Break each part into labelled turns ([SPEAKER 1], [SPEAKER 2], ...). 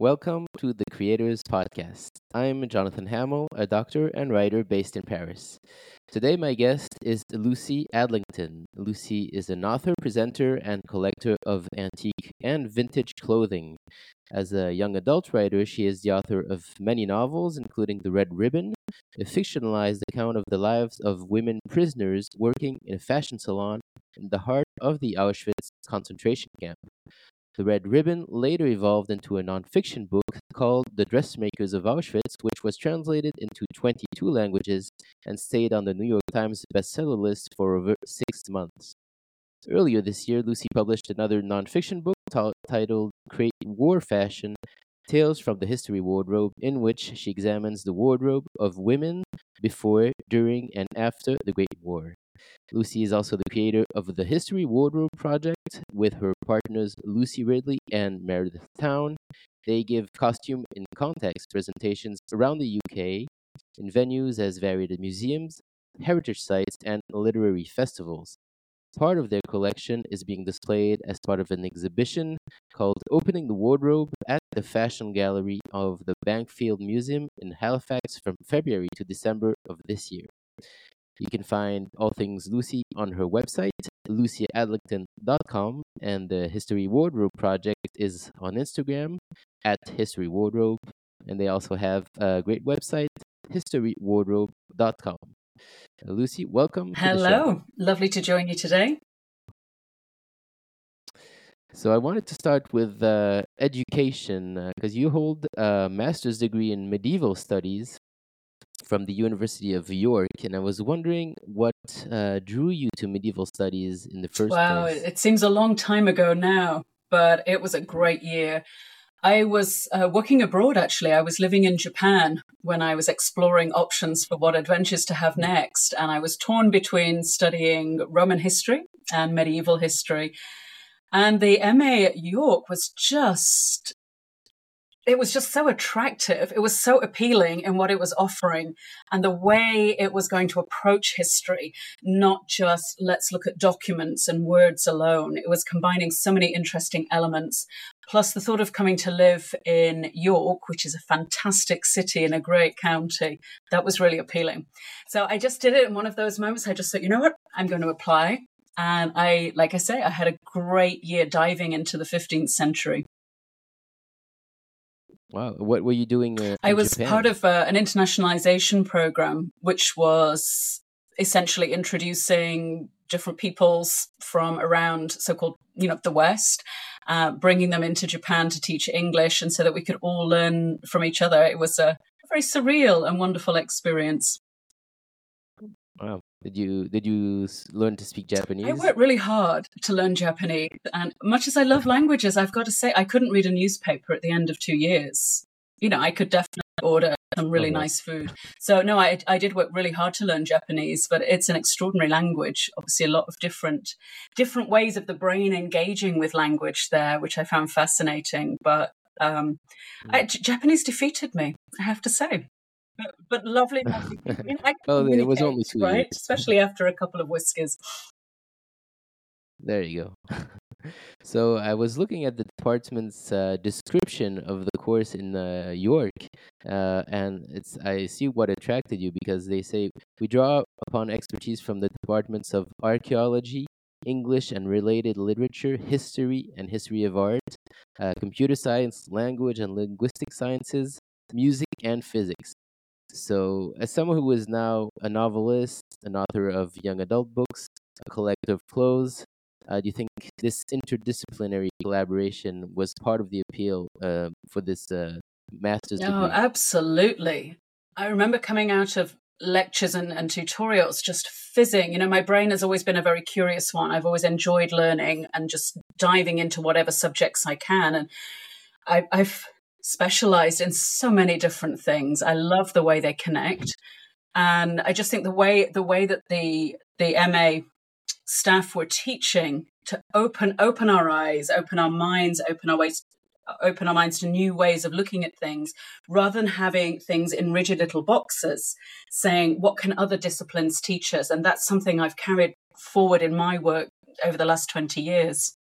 [SPEAKER 1] Welcome to the Creators Podcast. I'm Jonathan Hamill, a doctor and writer based in Paris. Today, my guest is Lucy Adlington. Lucy is an author, presenter, and collector of antique and vintage clothing. As a young adult writer, she is the author of many novels, including The Red Ribbon, a fictionalized account of the lives of women prisoners working in a fashion salon in the heart of the Auschwitz concentration camp. The Red Ribbon later evolved into a nonfiction book called The Dressmakers of Auschwitz, which was translated into 22 languages and stayed on the New York Times bestseller list for over six months. Earlier this year, Lucy published another nonfiction book t- titled Great War Fashion Tales from the History Wardrobe, in which she examines the wardrobe of women before, during, and after the Great War. Lucy is also the creator of the History Wardrobe Project with her partners Lucy Ridley and Meredith Towne. They give costume in context presentations around the UK in venues as varied as museums, heritage sites, and literary festivals. Part of their collection is being displayed as part of an exhibition called Opening the Wardrobe at the Fashion Gallery of the Bankfield Museum in Halifax from February to December of this year. You can find all things Lucy on her website, lucyadlington.com, and the History Wardrobe Project is on Instagram at History Wardrobe, and they also have a great website, historywardrobe.com. Lucy, welcome.
[SPEAKER 2] Hello, lovely to join you today.
[SPEAKER 1] So I wanted to start with uh, education because uh, you hold a master's degree in medieval studies from the University of York, and I was wondering what uh, drew you to medieval studies in the first
[SPEAKER 2] wow,
[SPEAKER 1] place.
[SPEAKER 2] Wow, it seems a long time ago now, but it was a great year. I was uh, working abroad actually. I was living in Japan when I was exploring options for what adventures to have next. And I was torn between studying Roman history and medieval history. And the MA at York was just it was just so attractive. It was so appealing in what it was offering and the way it was going to approach history, not just let's look at documents and words alone. It was combining so many interesting elements. Plus, the thought of coming to live in York, which is a fantastic city in a great county, that was really appealing. So I just did it in one of those moments. I just thought, you know what? I'm going to apply. And I, like I say, I had a great year diving into the 15th century.
[SPEAKER 1] Wow. What were you doing? Uh,
[SPEAKER 2] I was
[SPEAKER 1] Japan?
[SPEAKER 2] part of uh, an internationalization program, which was essentially introducing different peoples from around so-called, you know, the West, uh, bringing them into Japan to teach English, and so that we could all learn from each other. It was a very surreal and wonderful experience.
[SPEAKER 1] Wow. Did you did you learn to speak Japanese? I
[SPEAKER 2] worked really hard to learn Japanese, and much as I love languages, I've got to say I couldn't read a newspaper at the end of two years. You know, I could definitely order some really oh, nice food. So no, I I did work really hard to learn Japanese, but it's an extraordinary language. Obviously, a lot of different different ways of the brain engaging with language there, which I found fascinating. But um, mm. I, Japanese defeated me, I have to say but, but lovely. lovely. I mean, I
[SPEAKER 1] oh, it was only two
[SPEAKER 2] right? Especially after a couple of whiskers.
[SPEAKER 1] There you go. so I was looking at the department's uh, description of the course in uh, York, uh, and it's I see what attracted you because they say we draw upon expertise from the departments of archaeology, English and related literature, history and history of art, uh, computer science, language and linguistic sciences, music and physics. So, as someone who is now a novelist, an author of young adult books, a collector of clothes, uh, do you think this interdisciplinary collaboration was part of the appeal uh, for this uh, master's degree?
[SPEAKER 2] Oh, absolutely. I remember coming out of lectures and, and tutorials just fizzing. You know, my brain has always been a very curious one. I've always enjoyed learning and just diving into whatever subjects I can. And I, I've specialized in so many different things. I love the way they connect. And I just think the way the way that the the MA staff were teaching to open open our eyes, open our minds, open our ways open our minds to new ways of looking at things rather than having things in rigid little boxes saying what can other disciplines teach us and that's something I've carried forward in my work over the last 20 years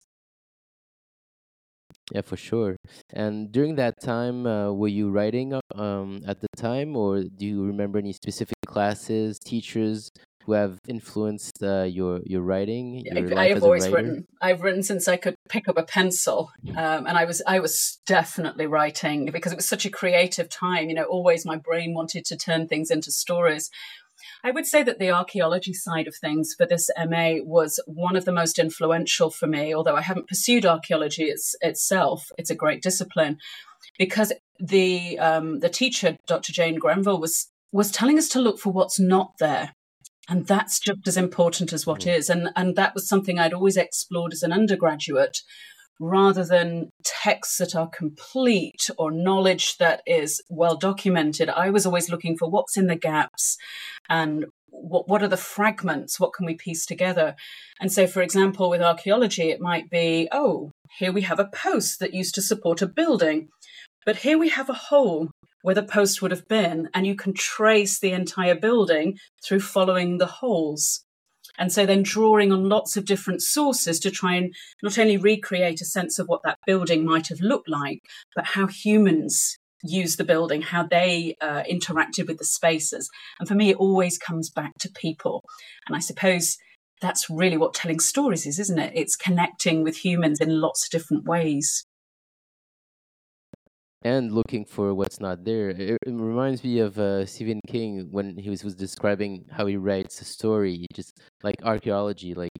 [SPEAKER 1] Yeah, for sure. And during that time, uh, were you writing um, at the time, or do you remember any specific classes, teachers who have influenced uh, your your writing? Your
[SPEAKER 2] I, I have always written. I've written since I could pick up a pencil, um, and I was I was definitely writing because it was such a creative time. You know, always my brain wanted to turn things into stories. I would say that the archaeology side of things for this MA was one of the most influential for me, although I haven't pursued archaeology it's, itself. It's a great discipline because the um, the teacher, Dr. Jane Grenville, was was telling us to look for what's not there. And that's just as important as what mm. is. And, and that was something I'd always explored as an undergraduate rather than texts that are complete or knowledge that is well documented. I was always looking for what's in the gaps and what what are the fragments what can we piece together and so for example with archaeology it might be oh here we have a post that used to support a building but here we have a hole where the post would have been and you can trace the entire building through following the holes and so then drawing on lots of different sources to try and not only recreate a sense of what that building might have looked like, but how humans use the building, how they uh, interacted with the spaces. And for me, it always comes back to people. And I suppose that's really what telling stories is, isn't it? It's connecting with humans in lots of different ways
[SPEAKER 1] and looking for what's not there. It, it reminds me of uh, Stephen King when he was, was describing how he writes a story, just like archaeology, like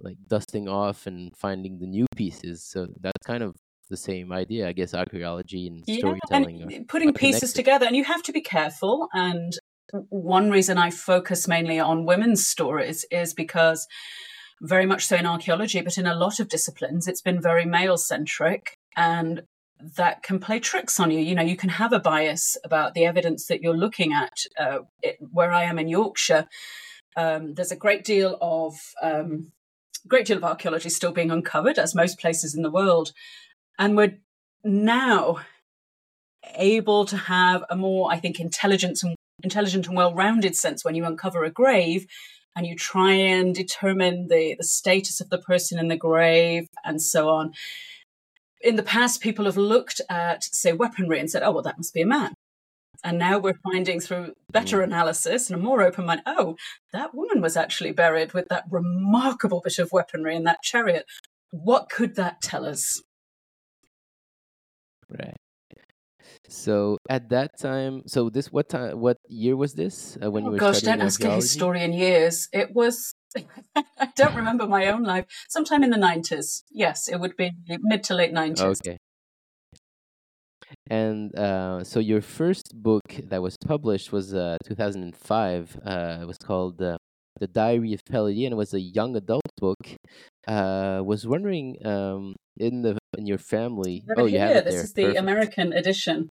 [SPEAKER 1] like dusting off and finding the new pieces. So that's kind of the same idea, I guess. Archaeology and yeah, storytelling,
[SPEAKER 2] and putting pieces together, and you have to be careful. And one reason I focus mainly on women's stories is because very much so in archaeology, but in a lot of disciplines, it's been very male centric. And that can play tricks on you. You know, you can have a bias about the evidence that you're looking at. Uh, it, where I am in Yorkshire, um, there's a great deal of um, great deal of archaeology still being uncovered, as most places in the world, and we're now able to have a more, I think, intelligent and intelligent and well-rounded sense when you uncover a grave and you try and determine the, the status of the person in the grave and so on in the past, people have looked at, say, weaponry and said, oh, well, that must be a man. And now we're finding through better mm. analysis and a more open mind, oh, that woman was actually buried with that remarkable bit of weaponry in that chariot. What could that tell us?
[SPEAKER 1] Right. So at that time, so this what time? What year was this uh, when
[SPEAKER 2] oh,
[SPEAKER 1] you were?
[SPEAKER 2] Gosh, don't ask a historian years. It was I don't remember my own life. Sometime in the 90s. Yes, it would be mid to late 90s.
[SPEAKER 1] Okay. And uh, so your first book that was published was uh, 2005. Uh, it was called uh, The Diary of Pelly D, and it was a young adult book. Uh, was wondering um, in the in your family.
[SPEAKER 2] oh, you have it This there. is the Perfect. American edition.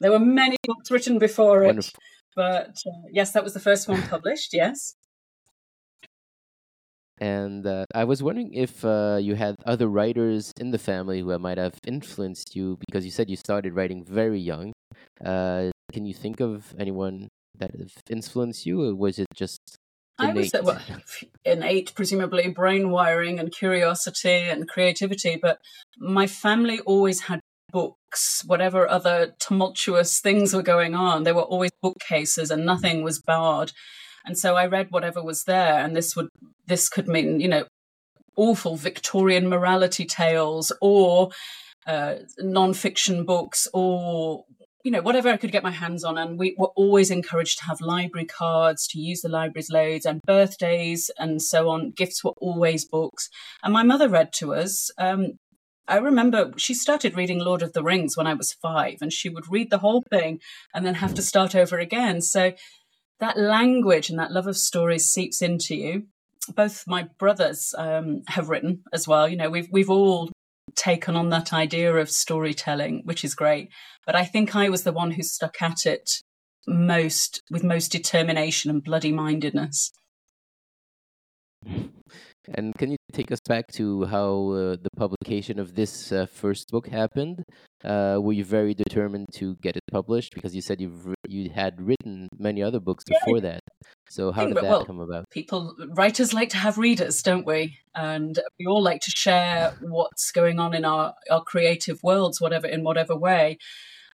[SPEAKER 2] There were many books written before it, Wonderful. but uh, yes, that was the first one published. Yes.
[SPEAKER 1] And uh, I was wondering if uh, you had other writers in the family who might have influenced you because you said you started writing very young. Uh, can you think of anyone that have influenced you, or was it just innate? I was
[SPEAKER 2] well, innate, presumably brain wiring and curiosity and creativity. But my family always had books, whatever other tumultuous things were going on. There were always bookcases, and nothing was barred. And so I read whatever was there, and this would this could mean you know awful Victorian morality tales or uh, non-fiction books or you know whatever I could get my hands on. And we were always encouraged to have library cards, to use the libraries loads, and birthdays and so on. Gifts were always books, and my mother read to us. Um, I remember she started reading Lord of the Rings when I was five, and she would read the whole thing and then have to start over again. So that language and that love of stories seeps into you. Both my brothers um, have written as well. You know, we've we've all taken on that idea of storytelling, which is great. But I think I was the one who stuck at it most with most determination and bloody mindedness.
[SPEAKER 1] And can you take us back to how uh, the publication of this uh, first book happened? uh, were you very determined to get it published? Because you said you've you had written many other books before that. So how did that
[SPEAKER 2] well,
[SPEAKER 1] come about?
[SPEAKER 2] people writers like to have readers don't we? And we all like to share what's going on in our our creative worlds whatever in whatever way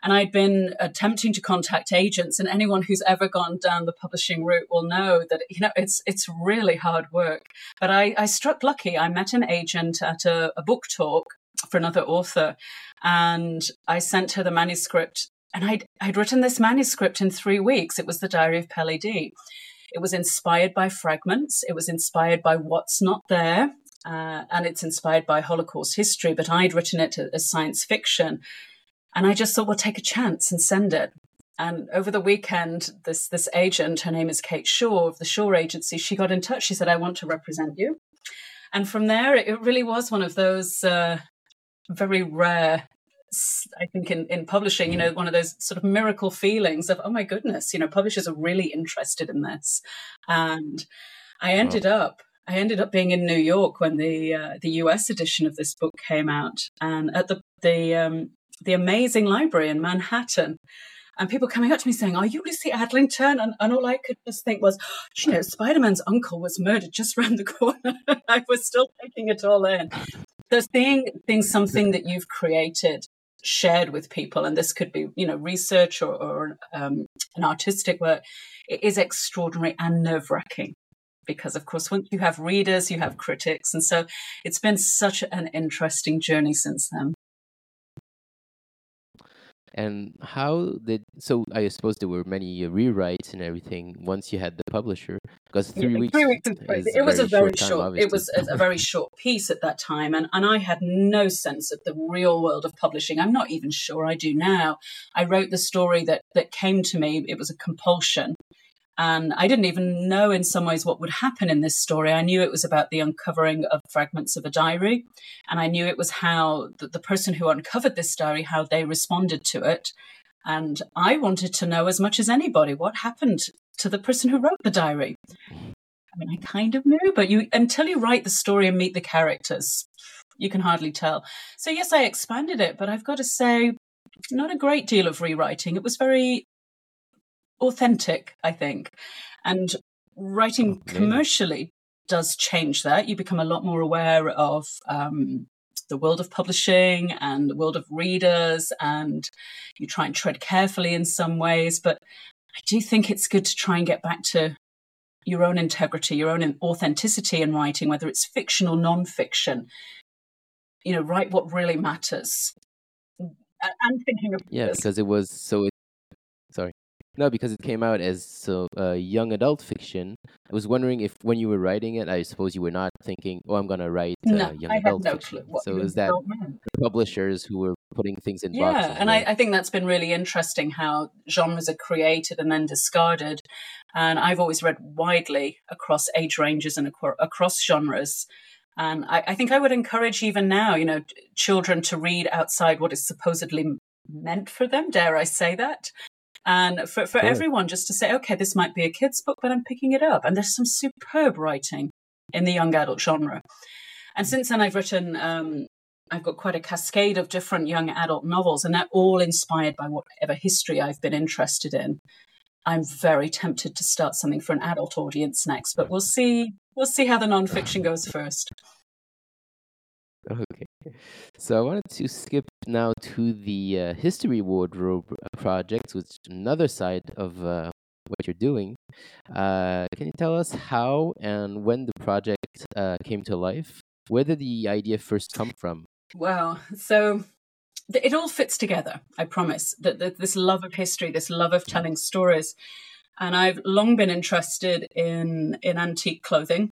[SPEAKER 2] and I'd been attempting to contact agents, and anyone who's ever gone down the publishing route will know that you know it's it's really hard work. But I, I struck lucky. I met an agent at a, a book talk for another author, and I sent her the manuscript. And I'd, I'd written this manuscript in three weeks. It was the Diary of Pelly D. It was inspired by fragments. It was inspired by what's not there. Uh, and it's inspired by Holocaust history, but I'd written it as science fiction. And I just thought, well, take a chance and send it. And over the weekend, this this agent, her name is Kate Shaw of the Shaw Agency, she got in touch. She said, "I want to represent you." And from there, it really was one of those uh, very rare I think in, in publishing, you know, one of those sort of miracle feelings of, oh my goodness, you know, publishers are really interested in this. And I ended wow. up, I ended up being in New York when the uh, the US edition of this book came out, and at the the um, the amazing library in Manhattan. And people coming up to me saying, Are you Lucy Adlington? And, and all I could just think was, you know, Spider Man's uncle was murdered just around the corner. I was still taking it all in. So seeing, seeing something that you've created shared with people, and this could be, you know, research or, or um, an artistic work, it is extraordinary and nerve wracking because of course once you have readers you have critics and so it's been such an interesting journey since then
[SPEAKER 1] and how did so? I suppose there were many rewrites and everything once you had the publisher because three yeah, weeks. Three weeks
[SPEAKER 2] it was a very
[SPEAKER 1] short.
[SPEAKER 2] short it was a, a very short piece at that time, and and I had no sense of the real world of publishing. I'm not even sure I do now. I wrote the story that that came to me. It was a compulsion, and I didn't even know in some ways what would happen in this story. I knew it was about the uncovering of fragments of a diary. And I knew it was how the, the, person who uncovered this diary, how they responded to it. And I wanted to know as much as anybody what happened to the person who wrote the diary. I mean, I kind of knew, but you until you write the story and meet the characters, you can hardly tell. So yes, I expanded it, but I've got to say, not a great deal of rewriting. It was very authentic, I think. And writing oh, commercially does change that. You become a lot more aware of um, the world of publishing and the world of readers, and you try and tread carefully in some ways. But I do think it's good to try and get back to your own integrity, your own authenticity in writing, whether it's fiction or non-fiction. You know, write what really matters. I'm thinking of
[SPEAKER 1] yeah, because it was so. No, because it came out as so uh, young adult fiction. I was wondering if when you were writing it, I suppose you were not thinking, "Oh, I'm going to write uh, no, young I adult no fiction." So is that publishers who were putting things in
[SPEAKER 2] yeah,
[SPEAKER 1] boxes?
[SPEAKER 2] Yeah, and I, I, think that's been really interesting how genres are created and then discarded. And I've always read widely across age ranges and across genres. And I, I think I would encourage even now, you know, children to read outside what is supposedly meant for them. Dare I say that? And for, for everyone just to say, okay, this might be a kid's book, but I'm picking it up. And there's some superb writing in the young adult genre. And since then, I've written, um, I've got quite a cascade of different young adult novels, and they're all inspired by whatever history I've been interested in. I'm very tempted to start something for an adult audience next, but we'll see. We'll see how the nonfiction goes first.
[SPEAKER 1] Okay. So I wanted to skip now to the uh, History Wardrobe uh, project, which is another side of uh, what you're doing. Uh, can you tell us how and when the project uh, came to life? Where did the idea first come from?
[SPEAKER 2] Well, so it all fits together. I promise that this love of history, this love of telling stories, and I've long been interested in in antique clothing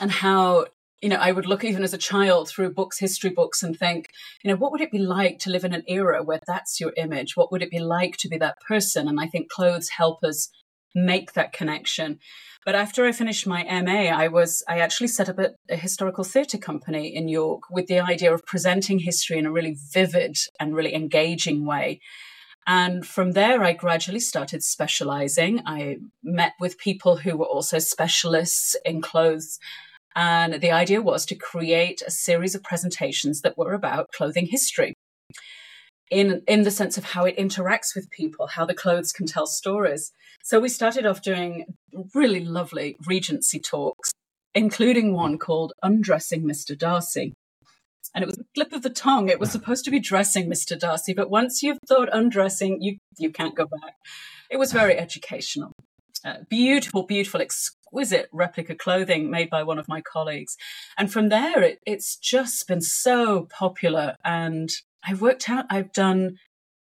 [SPEAKER 2] and how you know, I would look even as a child through books, history books, and think, you know, what would it be like to live in an era where that's your image? What would it be like to be that person? And I think clothes help us make that connection. But after I finished my MA, I was I actually set up a, a historical theatre company in York with the idea of presenting history in a really vivid and really engaging way. And from there, I gradually started specializing. I met with people who were also specialists in clothes and the idea was to create a series of presentations that were about clothing history. in in the sense of how it interacts with people, how the clothes can tell stories. So we started off doing really lovely Regency talks, including one called Undressing Mr. Darcy. And it was a flip of the tongue. It was supposed to be dressing Mr. Darcy, but once you've thought undressing, you you can't go back. It was very educational. Uh, beautiful, beautiful, exquisite replica clothing made by one of my colleagues. And from there, it, it's just been so popular. And I've worked out, I've done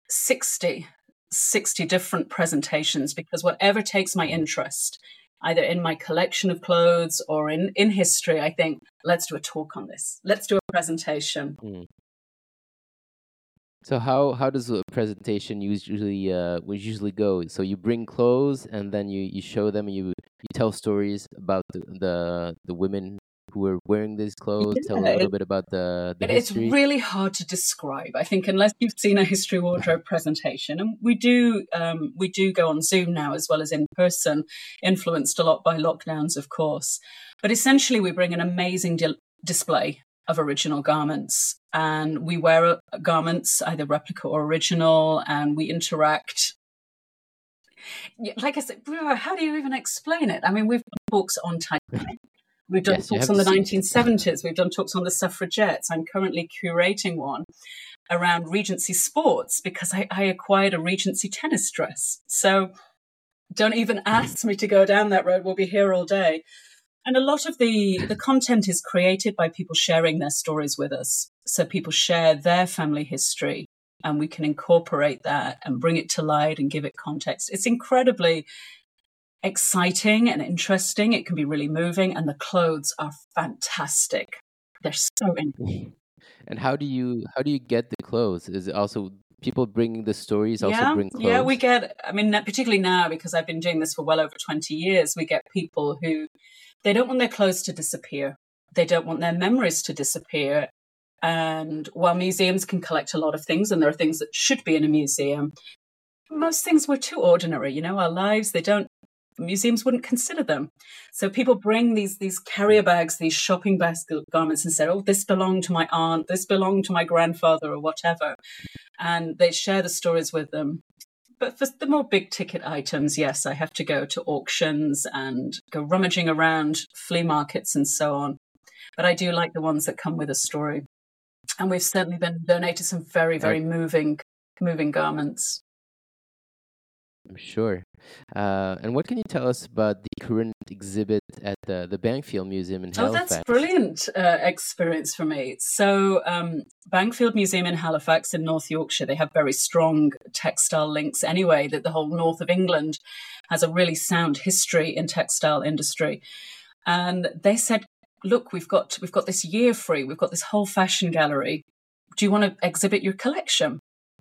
[SPEAKER 2] 60, 60 different presentations because whatever takes my interest, either in my collection of clothes or in, in history, I think, let's do a talk on this. Let's do a presentation. Mm.
[SPEAKER 1] So how how does a presentation usually uh usually go? So you bring clothes and then you, you show them and you you tell stories about the the, the women who were wearing these clothes. Yeah, tell a little it, bit about the, the
[SPEAKER 2] It's really hard to describe. I think unless you've seen a history wardrobe presentation, and we do um, we do go on Zoom now as well as in person, influenced a lot by lockdowns, of course. But essentially, we bring an amazing di- display of original garments. And we wear uh, garments, either replica or original, and we interact. Like I said, how do you even explain it? I mean, we've done talks on Titanic. We've done yes, talks on the 1970s. We've done talks on the suffragettes. I'm currently curating one around Regency sports because I, I acquired a Regency tennis dress. So don't even ask me to go down that road. We'll be here all day. And a lot of the, the content is created by people sharing their stories with us. So people share their family history and we can incorporate that and bring it to light and give it context. It's incredibly exciting and interesting. It can be really moving and the clothes are fantastic. They're so interesting.
[SPEAKER 1] And how do you how do you get the clothes? Is it also people bringing the stories also
[SPEAKER 2] yeah,
[SPEAKER 1] bring clothes?
[SPEAKER 2] Yeah, we get I mean particularly now because I've been doing this for well over 20 years, we get people who they don't want their clothes to disappear. They don't want their memories to disappear. And while museums can collect a lot of things, and there are things that should be in a museum, most things were too ordinary. You know, our lives, they don't, museums wouldn't consider them. So people bring these, these carrier bags, these shopping basket garments and say, oh, this belonged to my aunt, this belonged to my grandfather or whatever. And they share the stories with them but for the more big ticket items, yes, I have to go to auctions and go rummaging around flea markets and so on. But I do like the ones that come with a story. And we've certainly been donated some very, very moving, moving garments.
[SPEAKER 1] I'm sure. Uh, and what can you tell us about the current exhibit at the, the Bankfield Museum in Halifax?
[SPEAKER 2] Oh, that's brilliant uh, experience for me. So, um, Bankfield Museum in Halifax in North Yorkshire, they have very strong textile links anyway, that the whole north of England has a really sound history in textile industry. And they said, look, we've got, we've got this year free, we've got this whole fashion gallery. Do you want to exhibit your collection?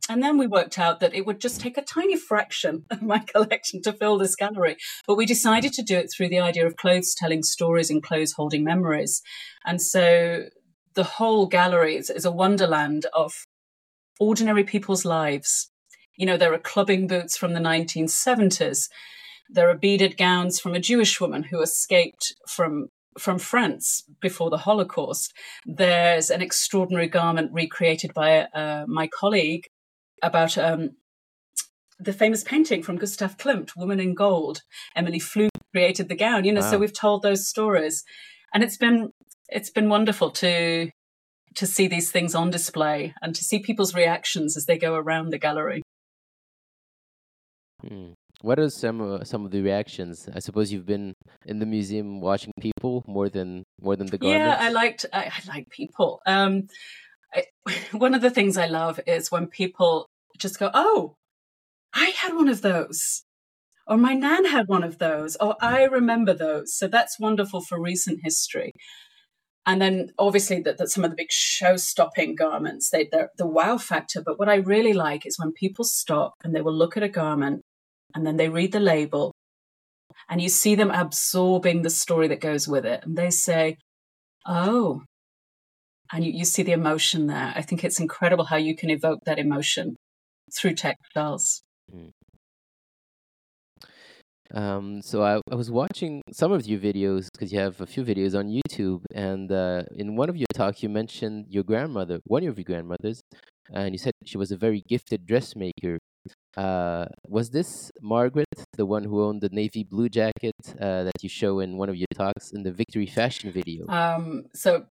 [SPEAKER 2] And then we worked out that it would just take a tiny fraction of my collection to fill this gallery. But we decided to do it through the idea of clothes telling stories and clothes holding memories. And so the whole gallery is, is a wonderland of ordinary people's lives. You know, there are clubbing boots from the 1970s. There are beaded gowns from a Jewish woman who escaped from from France before the Holocaust. There's an extraordinary garment recreated by uh, my colleague about um, the famous painting from Gustav Klimt, Woman in Gold. Emilie Flöge created the gown, you know, wow. so we've told those stories. And it's been it's been wonderful to to see these things on display and to see people's reactions as they go around the gallery.
[SPEAKER 1] Hmm. What are some uh, some of the reactions? I suppose you've been in the museum watching people more than more than the garments.
[SPEAKER 2] Yeah, I liked I, I like people. Um, I, one of the things I love is when people just go, oh, I had one of those. Or my nan had one of those. Or I remember those. So that's wonderful for recent history. And then obviously that, that some of the big show stopping garments, they, they're the wow factor. But what I really like is when people stop and they will look at a garment and then they read the label and you see them absorbing the story that goes with it. And they say, oh, and you, you see the emotion there. I think it's incredible how you can evoke that emotion through textiles. Mm.
[SPEAKER 1] Um, so I, I was watching some of your videos because you have a few videos on YouTube, and uh, in one of your talks you mentioned your grandmother, one of your grandmothers, and you said she was a very gifted dressmaker. Uh, was this Margaret, the one who owned the navy blue jacket uh, that you show in one of your talks in the Victory Fashion video?
[SPEAKER 2] Um, so,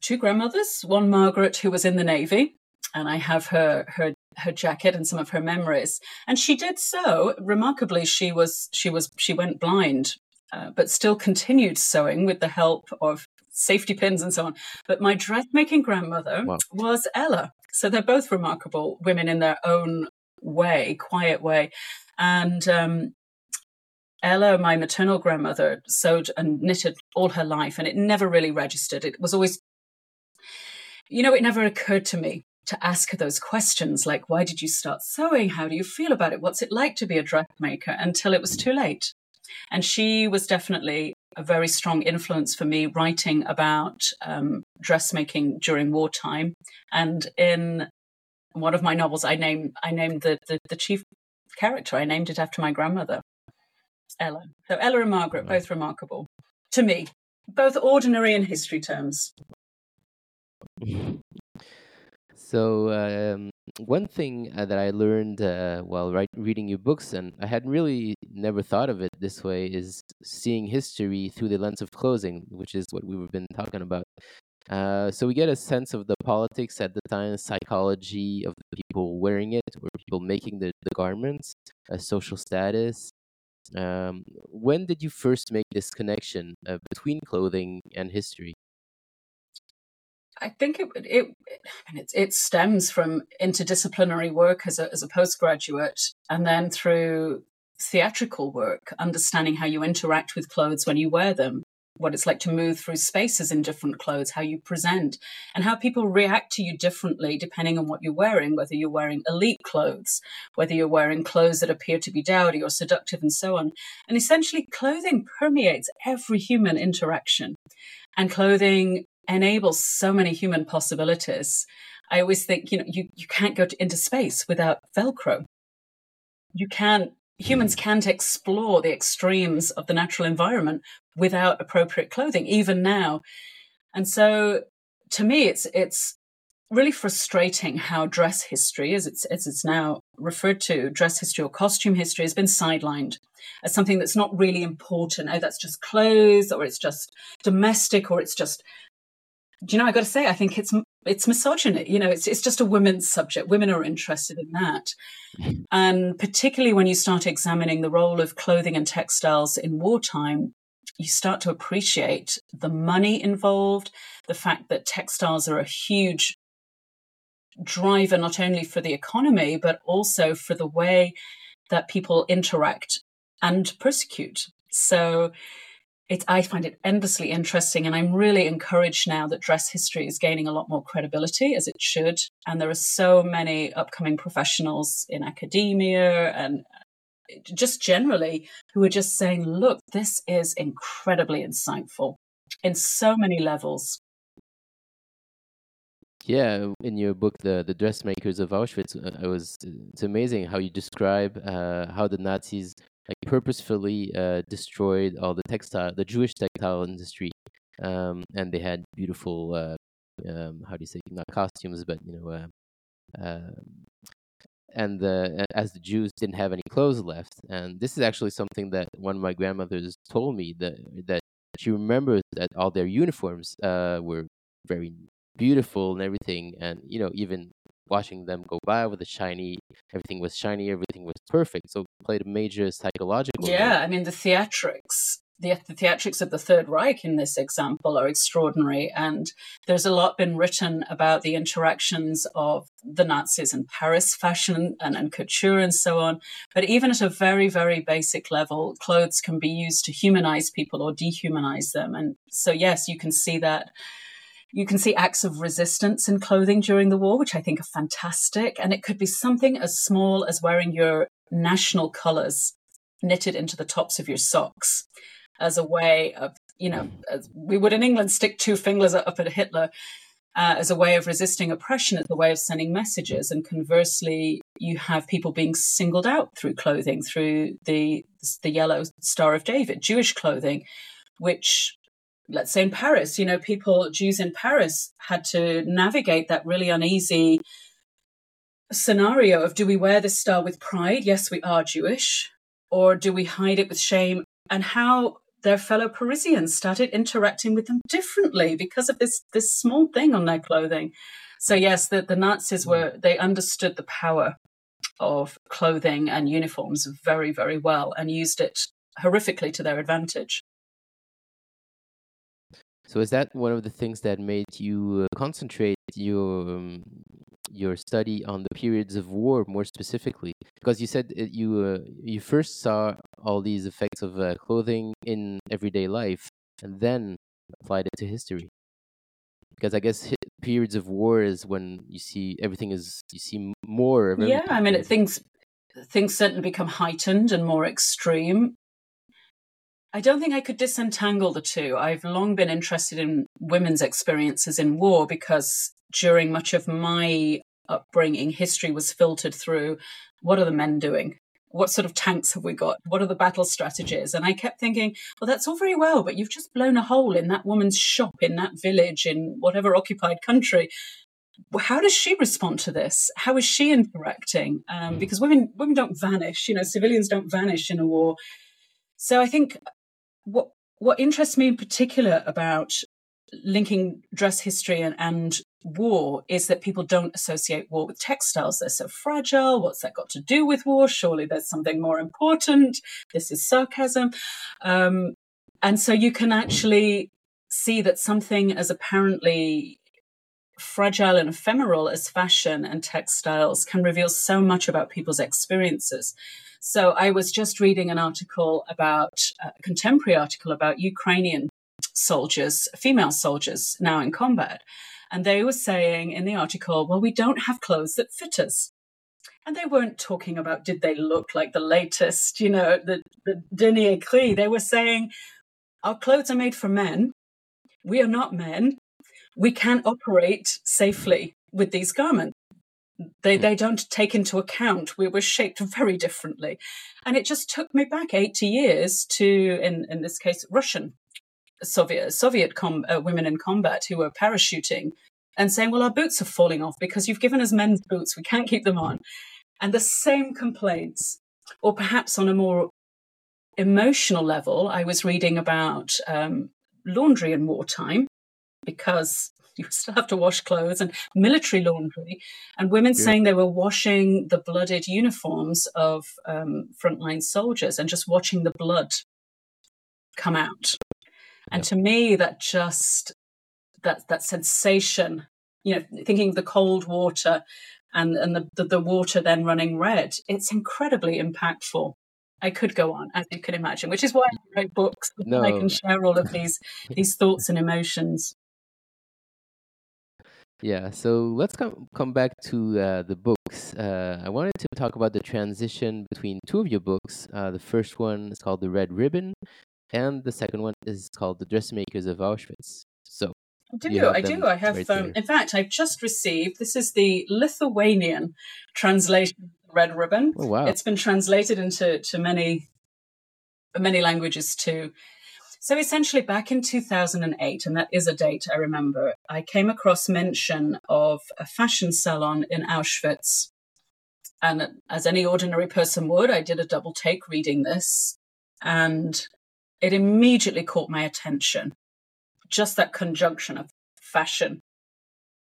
[SPEAKER 2] two grandmothers. One Margaret, who was in the navy, and I have her her her jacket and some of her memories. And she did so remarkably. She was she was she went blind, uh, but still continued sewing with the help of safety pins and so on. But my dressmaking grandmother wow. was Ella. So they're both remarkable women in their own way, quiet way. And um, Ella, my maternal grandmother, sewed and knitted all her life, and it never really registered. It was always, you know, it never occurred to me to ask those questions like, why did you start sewing? How do you feel about it? What's it like to be a dressmaker? Until it was too late. And she was definitely a very strong influence for me writing about um, dressmaking during wartime. And in one of my novels, I named I named the, the, the chief character. I named it after my grandmother, Ella. So Ella and Margaret, both remarkable to me, both ordinary in history terms.
[SPEAKER 1] So um, one thing uh, that I learned uh, while write, reading your books, and I had really never thought of it this way, is seeing history through the lens of clothing, which is what we've been talking about. Uh, so we get a sense of the politics at the time, psychology of the people wearing it, or people making the, the garments, a social status. Um, when did you first make this connection uh, between clothing and history?
[SPEAKER 2] I think it it it, it stems from interdisciplinary work as a as a postgraduate, and then through theatrical work, understanding how you interact with clothes when you wear them, what it's like to move through spaces in different clothes, how you present, and how people react to you differently depending on what you're wearing, whether you're wearing elite clothes, whether you're wearing clothes that appear to be dowdy or seductive, and so on. And essentially, clothing permeates every human interaction. And clothing enables so many human possibilities. I always think, you know, you, you can't go to, into space without Velcro. You can't, humans can't explore the extremes of the natural environment without appropriate clothing, even now. And so to me, it's, it's really frustrating how dress history, as it's, as it's now referred to, dress history or costume history has been sidelined as something that's not really important. Oh, that's just clothes or it's just domestic or it's just do you know, I got to say, I think it's it's misogyny. You know, it's it's just a women's subject. Women are interested in that, and particularly when you start examining the role of clothing and textiles in wartime, you start to appreciate the money involved, the fact that textiles are a huge driver not only for the economy but also for the way that people interact and persecute. So it, I find it endlessly interesting, and I'm really encouraged now that dress history is gaining a lot more credibility, as it should. And there are so many upcoming professionals in academia and uh, just generally who are just saying, look, this is incredibly insightful in so many levels.
[SPEAKER 1] Yeah, in your book, the the dressmakers of Auschwitz, uh, it was it's amazing how you describe uh, how the Nazis like purposefully uh, destroyed all the textile, the Jewish textile industry, um, and they had beautiful, uh, um, how do you say, not costumes, but you know, uh, and the as the Jews didn't have any clothes left, and this is actually something that one of my grandmothers told me that that she remembers that all their uniforms uh, were very beautiful and everything, and you know even watching them go by with the shiny everything was shiny everything was perfect so played a major psychological
[SPEAKER 2] yeah role. i mean the theatrics the, the theatrics of the Third Reich in this example are extraordinary. And there's a lot been written about the interactions of the Nazis and Paris fashion and, and couture and so on. But even at a very, very basic level, clothes can be used to humanize people or dehumanize them. And so, yes, you can see that you can see acts of resistance in clothing during the war, which I think are fantastic. And it could be something as small as wearing your national colors knitted into the tops of your socks as a way of, you know, we would in England stick two fingers up at Hitler. Uh, as a way of resisting oppression, as a way of sending messages. And conversely, you have people being singled out through clothing, through the the yellow Star of David, Jewish clothing, which let's say in Paris, you know, people, Jews in Paris had to navigate that really uneasy scenario of do we wear this star with pride? Yes, we are Jewish. Or do we hide it with shame? And how their fellow Parisians started interacting with them differently because of this this small thing on their clothing. So yes, the, the Nazis hmm. were they understood the power of clothing and uniforms very, very well and used it horrifically to their advantage.
[SPEAKER 1] So is that one of the things that made you uh, concentrate your um, your study on the periods of war more specifically? Because you said you uh, you first saw all these effects of uh, clothing in everyday life, and then applied it to history. Because I guess periods of war is when you see everything is you see more.
[SPEAKER 2] yeah, I mean, it, things things certainly become heightened and more extreme. I don't think I could disentangle the two. I've long been interested in women's experiences in war because during much of my upbringing, history was filtered through what are the men doing? What sort of tanks have we got? What are the battle strategies? And I kept thinking, well, that's all very well, but you've just blown a hole in that woman's shop in that village in whatever occupied country. How does she respond to this? How is she interacting? Um, hmm. because women women don't vanish, you know, civilians don't vanish in a war. So I think what what interests me in particular about linking dress history and, and war is that people don't associate war with textiles. They're so fragile. What's that got to do with war? Surely there's something more important. This is sarcasm. Um, and so you can actually see that something as apparently fragile and ephemeral as fashion and textiles can reveal so much about people's experiences. So I was just reading an article about uh, a contemporary article about Ukrainian soldiers, female soldiers now in combat. And they were saying in the article, well, we don't have clothes that fit us. And they weren't talking about did they look like the latest, you know, the, the dernier cri. They were saying, our clothes are made for men. We are not men. We can't operate safely with these garments. They, they don't take into account we were shaped very differently. And it just took me back 80 years to, in, in this case, Russian Soviet Soviet com- uh, women in combat who were parachuting and saying, "Well, our boots are falling off because you've given us men's boots. We can't keep them on." And the same complaints, or perhaps on a more emotional level, I was reading about um, laundry in wartime because you still have to wash clothes and military laundry, and women yeah. saying they were washing the blooded uniforms of um, frontline soldiers and just watching the blood come out. And to me, that just that that sensation, you know, thinking the cold water and and the, the, the water then running red, it's incredibly impactful. I could go on, as you can imagine, which is why I write books. No. I can share all of these these thoughts and emotions.
[SPEAKER 1] Yeah, so let's come come back to uh, the books. Uh, I wanted to talk about the transition between two of your books. Uh, the first one is called The Red Ribbon, and the second one is called The Dressmakers of Auschwitz. So
[SPEAKER 2] I do. I do. I have. Right um, in fact, I've just received. This is the Lithuanian translation of the Red Ribbon.
[SPEAKER 1] Oh, wow!
[SPEAKER 2] It's been translated into to many many languages too. So essentially, back in 2008, and that is a date I remember, I came across mention of a fashion salon in Auschwitz. And as any ordinary person would, I did a double take reading this. And it immediately caught my attention. Just that conjunction of fashion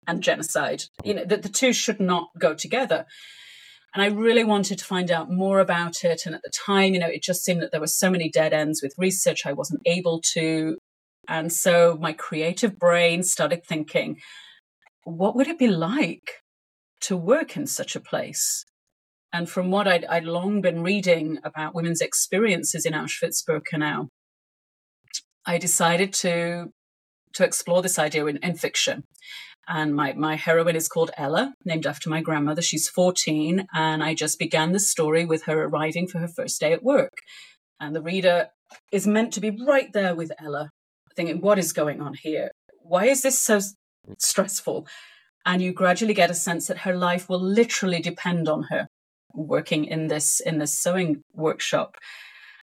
[SPEAKER 2] and genocide. You know, that the two should not go together. And I really wanted to find out more about it. And at the time, you know, it just seemed that there were so many dead ends with research I wasn't able to. And so my creative brain started thinking, what would it be like to work in such a place? And from what I'd, I'd long been reading about women's experiences in Auschwitz Birkenau, I decided to to explore this idea in, in fiction. And my, my heroine is called Ella, named after my grandmother. She's 14. And I just began the story with her arriving for her first day at work. And the reader is meant to be right there with Ella, thinking, what is going on here? Why is this so stressful? And you gradually get a sense that her life will literally depend on her working in this in this sewing workshop.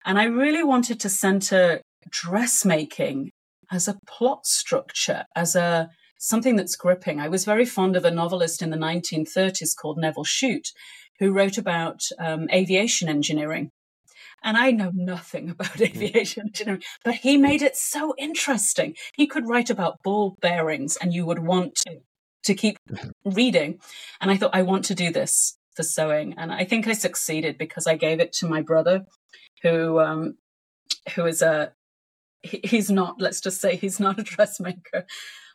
[SPEAKER 2] And I really wanted to center dressmaking as a plot structure, as a something that's gripping. I was very fond of a novelist in the 1930s called Nevil Shute, who wrote about um, aviation engineering. And I know nothing about mm. aviation engineering, but he made it so interesting. He could write about ball bearings, and you would want to, to keep reading. And I thought, I want to do this for sewing. And I think I succeeded because I gave it to my brother, who um, who is a he's not let's just say he's not a dressmaker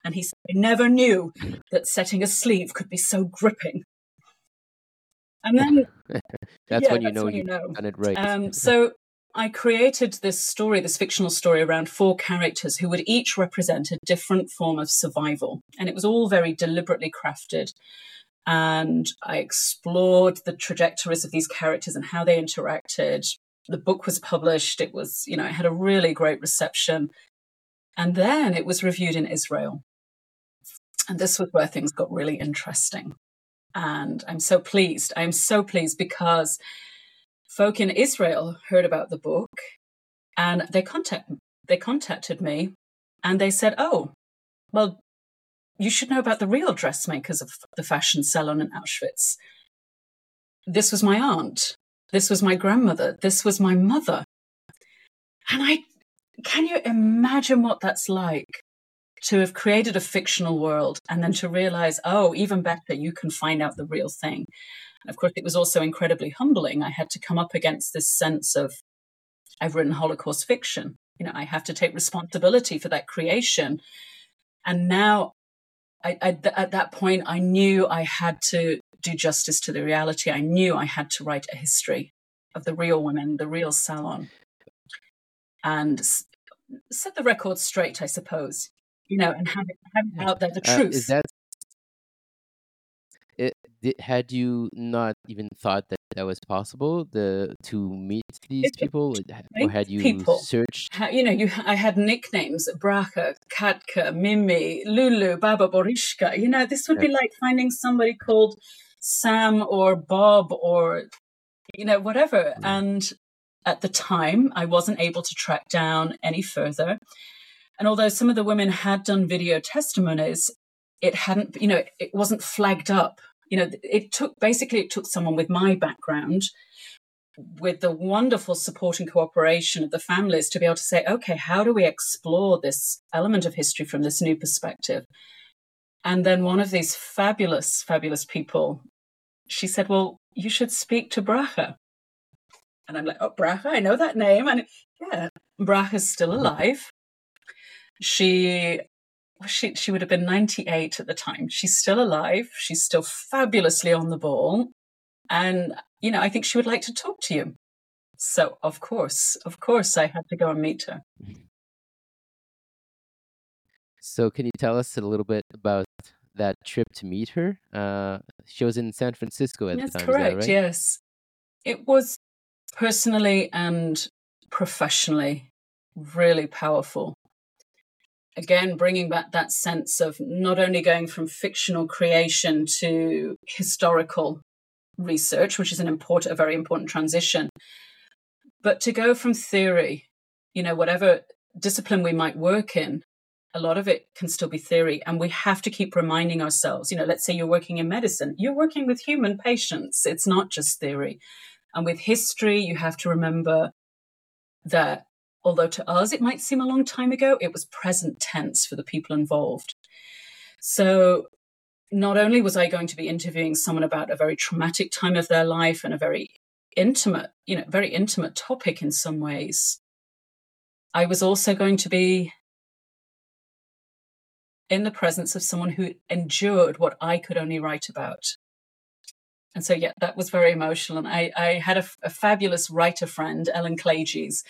[SPEAKER 2] and he said i never knew that setting a sleeve could be so gripping and then
[SPEAKER 1] that's yeah, when you that's know you've you know. done it right.
[SPEAKER 2] Um, so I created this story, this fictional story around four characters who would each represent a different form of survival. And it was all very deliberately crafted. And I explored the trajectories of these characters and how they interacted. The book was published. It was, you know, it had a really great reception. And then it was reviewed in Israel. And this was where things got really interesting. And I'm so pleased. I'm so pleased because folk in Israel heard about the book and they contact they contacted me and they said, "Oh, well, you should know about the real dressmakers of the fashion salon in Auschwitz. This was my aunt. This was my grandmother. This was my mother." And I can you imagine what that's like to have created a fictional world and then to realize, oh, even better, you can find out the real thing. And of course, it was also incredibly humbling. I had to come up against this sense of, I've written Holocaust fiction. You know, I have to take responsibility for that creation. And now, I, I, at that point, I knew I had to do justice to the reality. I knew I had to write a history of the real women, the real salon, and set the record straight, I suppose you know, and having, having out there the uh, truth.
[SPEAKER 1] is that it, it, had you not even thought that that was possible the to meet these people or had you people. searched
[SPEAKER 2] you know you i had nicknames bracha katka mimi lulu baba borishka you know this would be like finding somebody called sam or bob or you know whatever and at the time i wasn't able to track down any further and although some of the women had done video testimonies, it hadn't, you know, it wasn't flagged up. You know, it took basically it took someone with my background, with the wonderful support and cooperation of the families to be able to say, okay, how do we explore this element of history from this new perspective? And then one of these fabulous, fabulous people, she said, Well, you should speak to Bracha. And I'm like, Oh, Bracha, I know that name. And yeah, Bracha's still alive she she she would have been 98 at the time. She's still alive. She's still fabulously on the ball. And you know, I think she would like to talk to you. So, of course, of course I had to go and meet her.
[SPEAKER 1] So, can you tell us a little bit about that trip to meet her? Uh, she was in San Francisco at
[SPEAKER 2] That's
[SPEAKER 1] the time.
[SPEAKER 2] correct.
[SPEAKER 1] Right?
[SPEAKER 2] Yes, it was personally and professionally really powerful again bringing back that sense of not only going from fictional creation to historical research which is an important a very important transition but to go from theory you know whatever discipline we might work in a lot of it can still be theory and we have to keep reminding ourselves you know let's say you're working in medicine you're working with human patients it's not just theory. And with history you have to remember that although to us it might seem a long time ago, it was present tense for the people involved. So not only was I going to be interviewing someone about a very traumatic time of their life and a very intimate, you know, very intimate topic in some ways, I was also going to be in the presence of someone who endured what I could only write about. And so, yeah, that was very emotional. And I, I had a, a fabulous writer friend, Ellen Klages,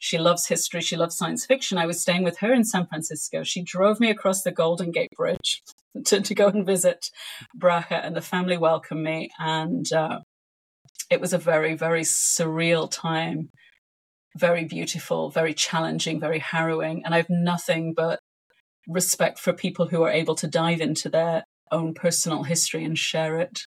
[SPEAKER 2] she loves history. She loves science fiction. I was staying with her in San Francisco. She drove me across the Golden Gate Bridge to, to go and visit Bracha, and the family welcomed me. And uh, it was a very, very surreal time, very beautiful, very challenging, very harrowing. And I have nothing but respect for people who are able to dive into their own personal history and share it.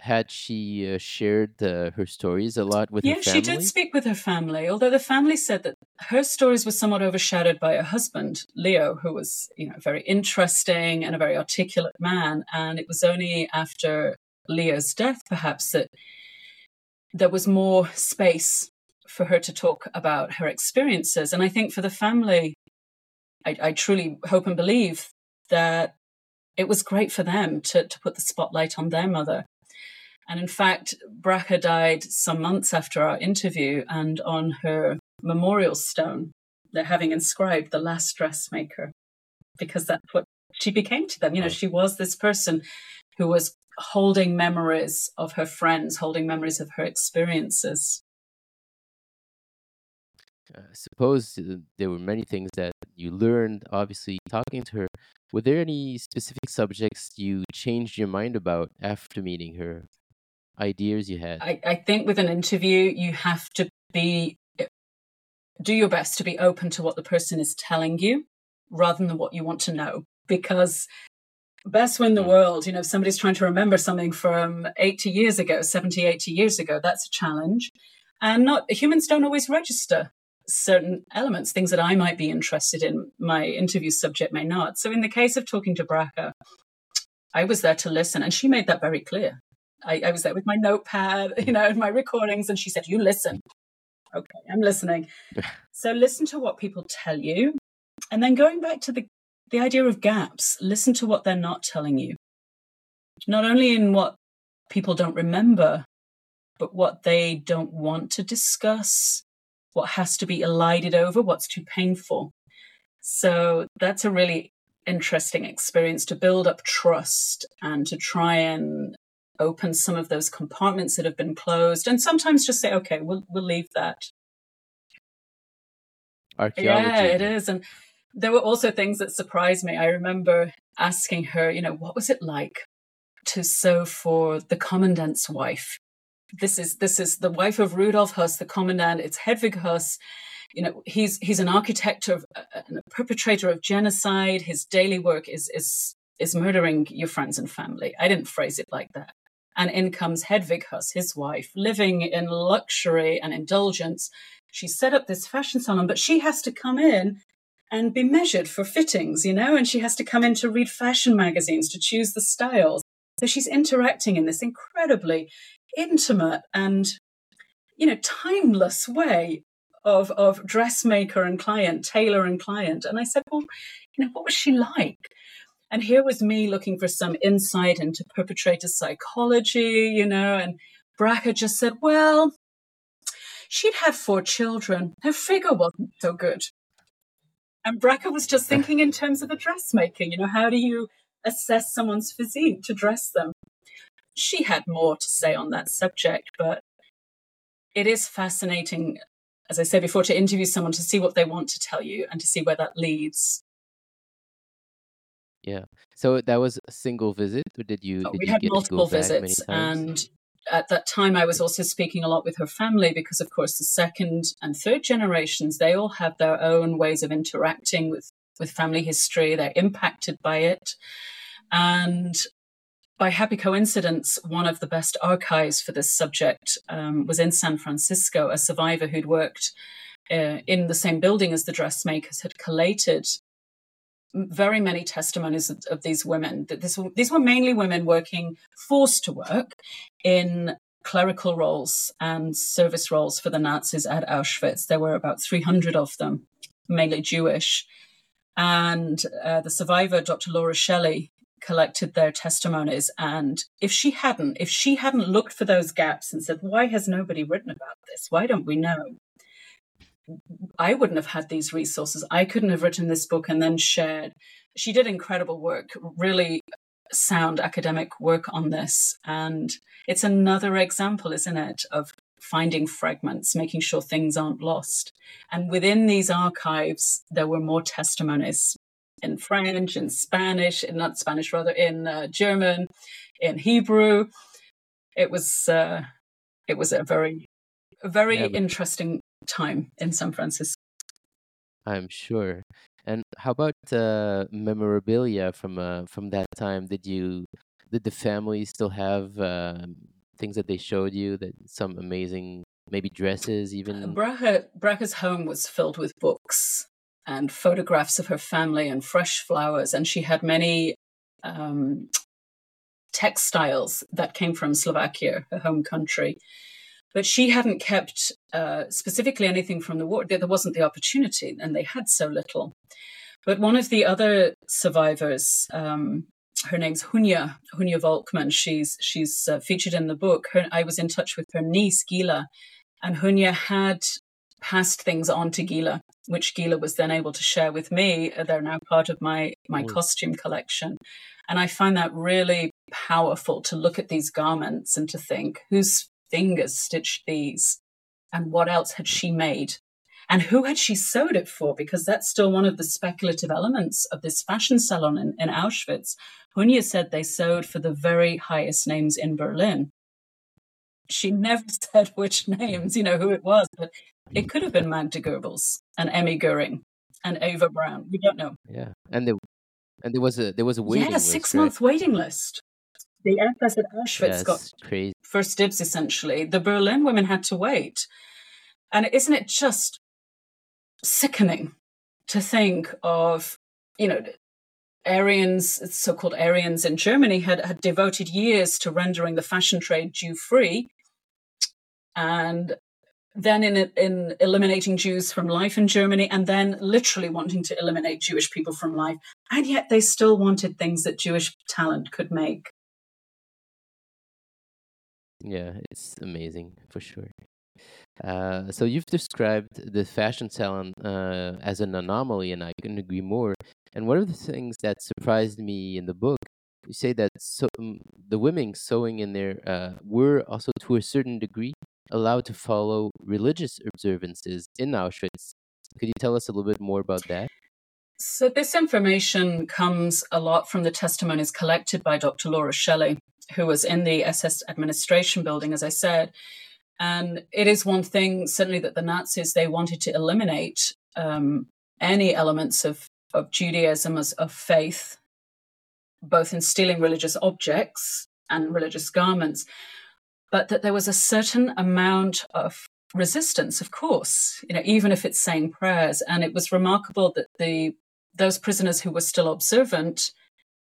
[SPEAKER 1] Had she uh, shared uh, her stories a lot with
[SPEAKER 2] yeah,
[SPEAKER 1] her family?
[SPEAKER 2] she did speak with her family, although the family said that her stories were somewhat overshadowed by her husband, Leo, who was, you know, very interesting and a very articulate man. And it was only after Leo's death, perhaps, that there was more space for her to talk about her experiences. And I think for the family, I, I truly hope and believe that it was great for them to, to put the spotlight on their mother. And in fact, Bracha died some months after our interview, and on her memorial stone, they're having inscribed the last dressmaker, because that's what she became to them. You know, she was this person who was holding memories of her friends, holding memories of her experiences.
[SPEAKER 1] I suppose uh, there were many things that you learned, obviously, talking to her. Were there any specific subjects you changed your mind about after meeting her? Ideas you had?
[SPEAKER 2] I, I think with an interview, you have to be do your best to be open to what the person is telling you rather than what you want to know because best win the hmm. world you know if somebody's trying to remember something from 80 years ago 70 80 years ago that's a challenge and not humans don't always register certain elements, things that I might be interested in, my interview subject may not. So in the case of talking to Bracha, I was there to listen, and she made that very clear. I, I was there with my notepad, you know, and my recordings, and she said, "You listen." Okay, I'm listening. so listen to what people tell you, and then going back to the the idea of gaps, listen to what they're not telling you. Not only in what people don't remember, but what they don't want to discuss, what has to be elided over, what's too painful. So that's a really interesting experience to build up trust and to try and open some of those compartments that have been closed and sometimes just say okay we'll we'll leave that
[SPEAKER 1] archaeology
[SPEAKER 2] yeah it is and there were also things that surprised me i remember asking her you know what was it like to sew for the commandant's wife this is this is the wife of Rudolf Höss, the commandant. It's Hedwig Höss. You know, he's he's an architect of uh, uh, and a perpetrator of genocide. His daily work is is is murdering your friends and family. I didn't phrase it like that. And in comes Hedwig Höss, his wife, living in luxury and indulgence. She set up this fashion salon, but she has to come in and be measured for fittings, you know, and she has to come in to read fashion magazines to choose the styles. So she's interacting in this incredibly intimate and you know timeless way of of dressmaker and client tailor and client and i said well you know what was she like and here was me looking for some insight into perpetrator psychology you know and bracha just said well she'd had four children. Her figure wasn't so good. And bracha was just thinking in terms of a dressmaker you know how do you assess someone's physique to dress them? She had more to say on that subject, but it is fascinating, as I said before, to interview someone to see what they want to tell you and to see where that leads.
[SPEAKER 1] Yeah. So that was a single visit, or did you? Did
[SPEAKER 2] we
[SPEAKER 1] you
[SPEAKER 2] had multiple visits, and at that time, I was also speaking a lot with her family because, of course, the second and third generations they all have their own ways of interacting with with family history. They're impacted by it, and by happy coincidence, one of the best archives for this subject um, was in San Francisco. A survivor who'd worked uh, in the same building as the dressmakers had collated very many testimonies of, of these women. That this, these were mainly women working forced to work in clerical roles and service roles for the Nazis at Auschwitz. There were about 300 of them, mainly Jewish. And uh, the survivor, Dr. Lore Shelley, collected their testimonies and if she hadn't if she hadn't looked for those gaps and said why has nobody written about this why don't we know i wouldn't have had these resources. I couldn't have written this book and then shared. She did incredible work really sound academic work on this. And it's another example isn't it of finding fragments making sure things aren't lost. And within these archives there were more testimonies in French, in Spanish, in not Spanish rather, in uh, German, in Hebrew. It was uh, it was a very a very yeah, interesting time in San Francisco.
[SPEAKER 1] I'm sure. And how about uh, memorabilia from uh, from that time? Did you did the family still have uh, things that they showed you that some amazing maybe dresses even
[SPEAKER 2] Bracha, Bracha's home was filled with books and photographs of her family and fresh flowers and she had many um, textiles that came from Slovakia, her home country. But she hadn't kept uh, specifically anything from the war. There wasn't the opportunity, and they had so little. But one of the other survivors, um, her name's Hunya, Hunya Volkmann. She's she's uh, featured in the book. Her, I was in touch with her niece Gila, and Hunya had passed things on to Gila, which Gila was then able to share with me. They're now part of my my mm. costume collection, and I find that really powerful to look at these garments and to think whose fingers stitched these, and what else had she made and who had she sewed it for? Because that's still one of the speculative elements of this fashion salon in, in Auschwitz. Hunya said they sewed for the very highest names in Berlin. She never said which names, you know, who it was, but it could have been Magda Goebbels and Emmy Goering and Eva Braun. We don't know.
[SPEAKER 1] Yeah, and there, and there was a there was a waiting
[SPEAKER 2] yeah,
[SPEAKER 1] list,
[SPEAKER 2] six
[SPEAKER 1] right?
[SPEAKER 2] month waiting list. The SS at Auschwitz got
[SPEAKER 1] crazy.
[SPEAKER 2] first dibs. Essentially, the Berlin women had to wait, and isn't it just sickening to think of, you know, Aryans, so-called Aryans in Germany, had, had devoted years to rendering the fashion trade Jew-free, and then in in eliminating Jews from life in Germany, and then literally wanting to eliminate Jewish people from life, and yet they still wanted things that Jewish talent could make.
[SPEAKER 1] Yeah, it's amazing for sure. Uh, so you've described the fashion salon uh, as an anomaly, and I couldn't agree more. And one of the things that surprised me in the book, you say that so, um, the women sewing in there uh, were also, to a certain degree, allowed to follow religious observances in Auschwitz. Could you tell us a little bit more about that?
[SPEAKER 2] So, this information comes a lot from the testimonies collected by Dr. Lore Shelley, who was in the SS administration building, as I said. And it is one thing, certainly, that the Nazis they wanted to eliminate um, any elements of of Judaism as of faith, both in stealing religious objects and religious garments, but that there was a certain amount of resistance, of course, you know, even if it's saying prayers. And it was remarkable that the those prisoners who were still observant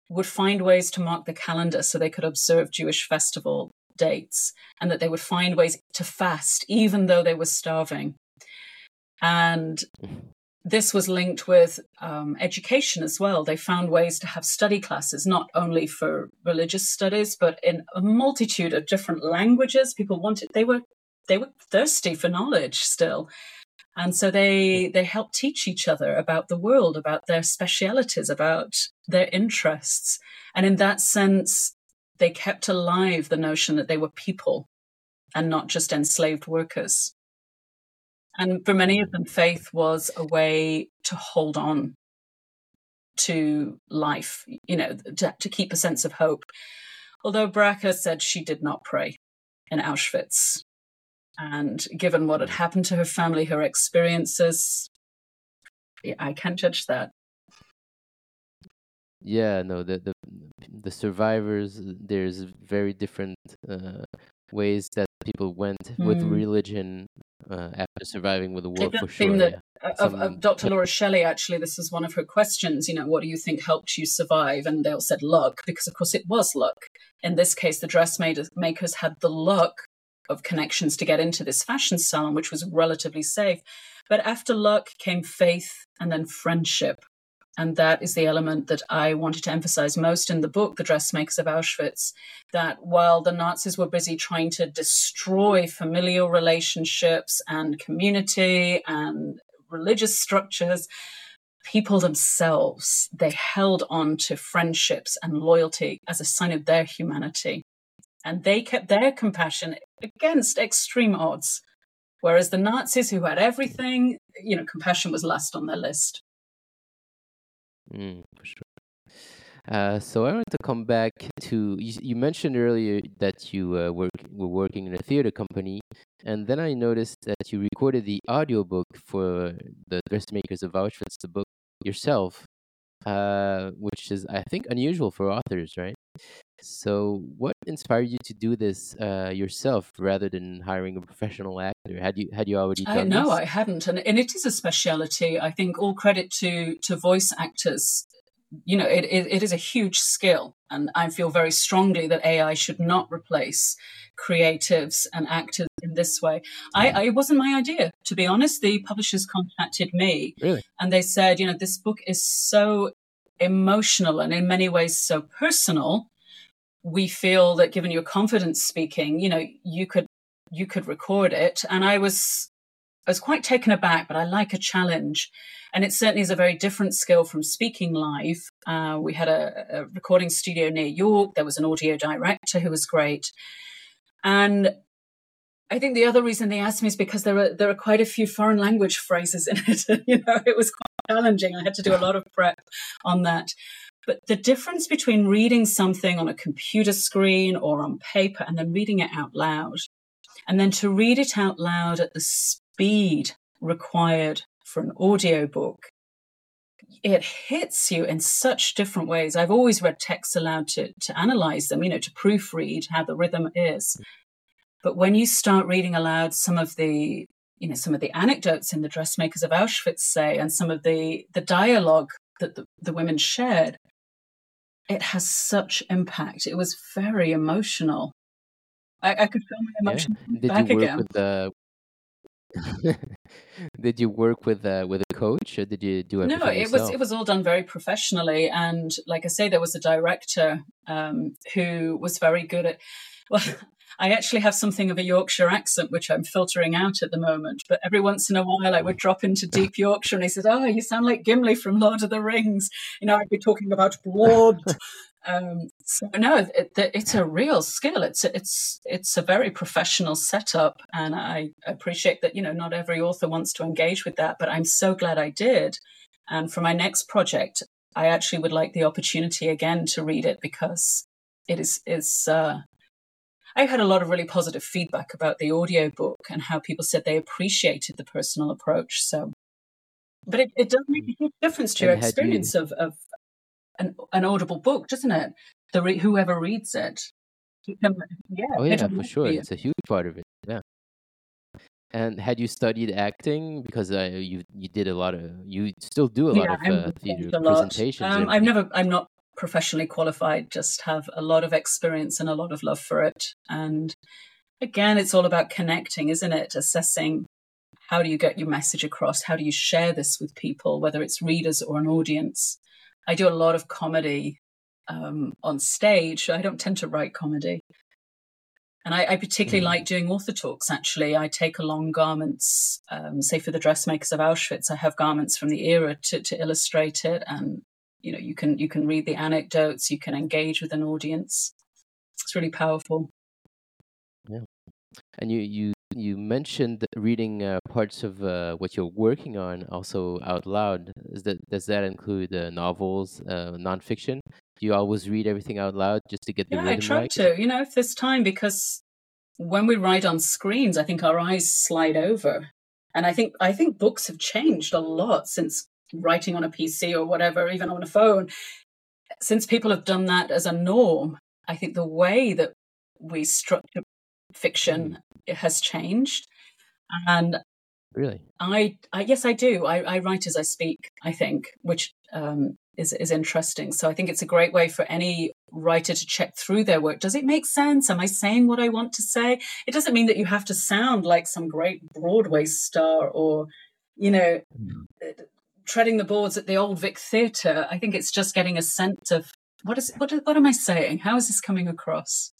[SPEAKER 2] would find ways to mark the calendar so they could observe Jewish festival dates and that they would find ways to fast even though they were starving. And this was linked with um, education as well. They found ways to have study classes, not only for religious studies, but in a multitude of different languages. People wanted, they were, they were thirsty for knowledge still. And so they, they helped teach each other about the world, about their specialities, about their interests. And in that sense, they kept alive the notion that they were people and not just enslaved workers. And for many of them, faith was a way to hold on to life, you know, to, to keep a sense of hope. Although Bracha said she did not pray in Auschwitz. And given what had happened to her family, her experiences, I can't judge that.
[SPEAKER 1] Yeah, no, the the the survivors. There's very different uh, ways that people went mm. with religion uh, after surviving with the war for sure. That,
[SPEAKER 2] yeah. of, of, Dr. Lore Shelley, actually, this is one of her questions. You know, what do you think helped you survive? And they all said luck, because of course it was luck. In this case, the dressmakers had the luck of connections to get into this fashion salon, which was relatively safe. But after luck came faith and then friendship. And that is the element that I wanted to emphasize most in the book, The Dressmakers of Auschwitz. That while the Nazis were busy trying to destroy familial relationships and community and religious structures, people themselves, they held on to friendships and loyalty as a sign of their humanity. And they kept their compassion against extreme odds. Whereas the Nazis, who had everything, you know, compassion was last on their list.
[SPEAKER 1] Mm, for sure. Uh, so I want to come back to you, you mentioned earlier that you uh, work were working in a theater company, and then I noticed that you recorded the audiobook for the Dressmakers of Auschwitz, the book yourself. Uh, which is, I think, unusual for authors, right? So, what inspired you to do this uh, yourself rather than hiring a professional actor? Had you had you already done?
[SPEAKER 2] Uh, no,
[SPEAKER 1] this?
[SPEAKER 2] I hadn't, and and it is a speciality. I think all credit to to voice actors. You know, it, it, it is a huge skill, and I feel very strongly that AI should not replace creatives and actors in this way. I, I it wasn't my idea, to be honest. The publishers contacted me,
[SPEAKER 1] Really?
[SPEAKER 2] and they said, you know, this book is so emotional and in many ways so personal. We feel that given your confidence speaking, you know, you could you could record it. And I was I was quite taken aback, but I like a challenge. And it certainly is a very different skill from speaking live. Uh, we had a, a recording studio near York. There was an audio director who was great. And I think the other reason they asked me is because there are there are quite a few foreign language phrases in it. you know, it was quite challenging. I had to do a lot of prep on that. But the difference between reading something on a computer screen or on paper and then reading it out loud, and then to read it out loud at the speed required for an audiobook, it hits you in such different ways. I've always read texts aloud to, to analyze them, you know, to proofread how the rhythm is. But when you start reading aloud some of the, you know, some of the anecdotes in the dressmakers of Auschwitz say, and some of the the dialogue that the, the women shared, it has such impact. It was very emotional. I, I could feel my emotions
[SPEAKER 1] yeah. Did
[SPEAKER 2] back
[SPEAKER 1] you work
[SPEAKER 2] again.
[SPEAKER 1] with the? did you work with uh, with a coach, or did you do everything
[SPEAKER 2] No, it was it was all done very professionally, and like I say, there was a director um, who was very good at. Well, I actually have something of a Yorkshire accent, which I'm filtering out at the moment. But every once in a while, I would drop into deep Yorkshire, and he said, "Oh, you sound like Gimli from Lord of the Rings." You know, I'd be talking about blood. um, so no, it, it, it's a real skill. It's it's it's a very professional setup, and I appreciate that. You know, not every author wants to engage with that, but I'm so glad I did. And for my next project, I actually would like the opportunity again to read it because it is is. Uh, I had a lot of really positive feedback about the audiobook and how people said they appreciated the personal approach. So, but it, it does make a huge difference to your
[SPEAKER 1] had you-
[SPEAKER 2] experience of, of an, an audible book, doesn't it? The re- whoever reads it, can- yeah,
[SPEAKER 1] Oh yeah, for sure. It's a huge part of it. Yeah. And had you studied acting because uh, you you did a lot of you still do a lot of uh, theater presentations.
[SPEAKER 2] Um, I've never, I'm not professionally qualified, just have a lot of experience and a lot of love for it. And again, it's all about connecting, isn't it? Assessing how do you get your message across? How do you share this with people, whether it's readers or an audience? I do a lot of comedy um, on stage. I don't tend to write comedy. And I, I particularly
[SPEAKER 1] Mhm.
[SPEAKER 2] like doing author talks, actually. I take along garments, um, say for the dressmakers of Auschwitz, I have garments from the era to, to illustrate it. And, you know, you can you can read the anecdotes, you can engage with an audience. It's really powerful. Yeah.
[SPEAKER 1] And you you you mentioned reading uh, parts of uh, what you're working on also out loud. Is that does that include uh, novels, uh, nonfiction? Do you always read everything out loud just to get the
[SPEAKER 2] Yeah, I try
[SPEAKER 1] right?
[SPEAKER 2] to, you know, if there's time, because when we write on screens, I think our eyes slide over. And I think I think books have changed a lot since writing on a PC or whatever, even on a phone. Since people have done that as a norm, I think the way that we structure fiction it has changed. And
[SPEAKER 1] Really?
[SPEAKER 2] I, I yes, I do. I, I write as I speak. I think, which um, is is interesting. So I think it's a great way for any writer to check through their work. Does it make sense? Am I saying what I want to say? It doesn't mean that you have to sound like some great Broadway star or, you know, treading the boards at the Old Vic Theatre. I think it's just getting a sense of what is what what am I saying? How is this coming across?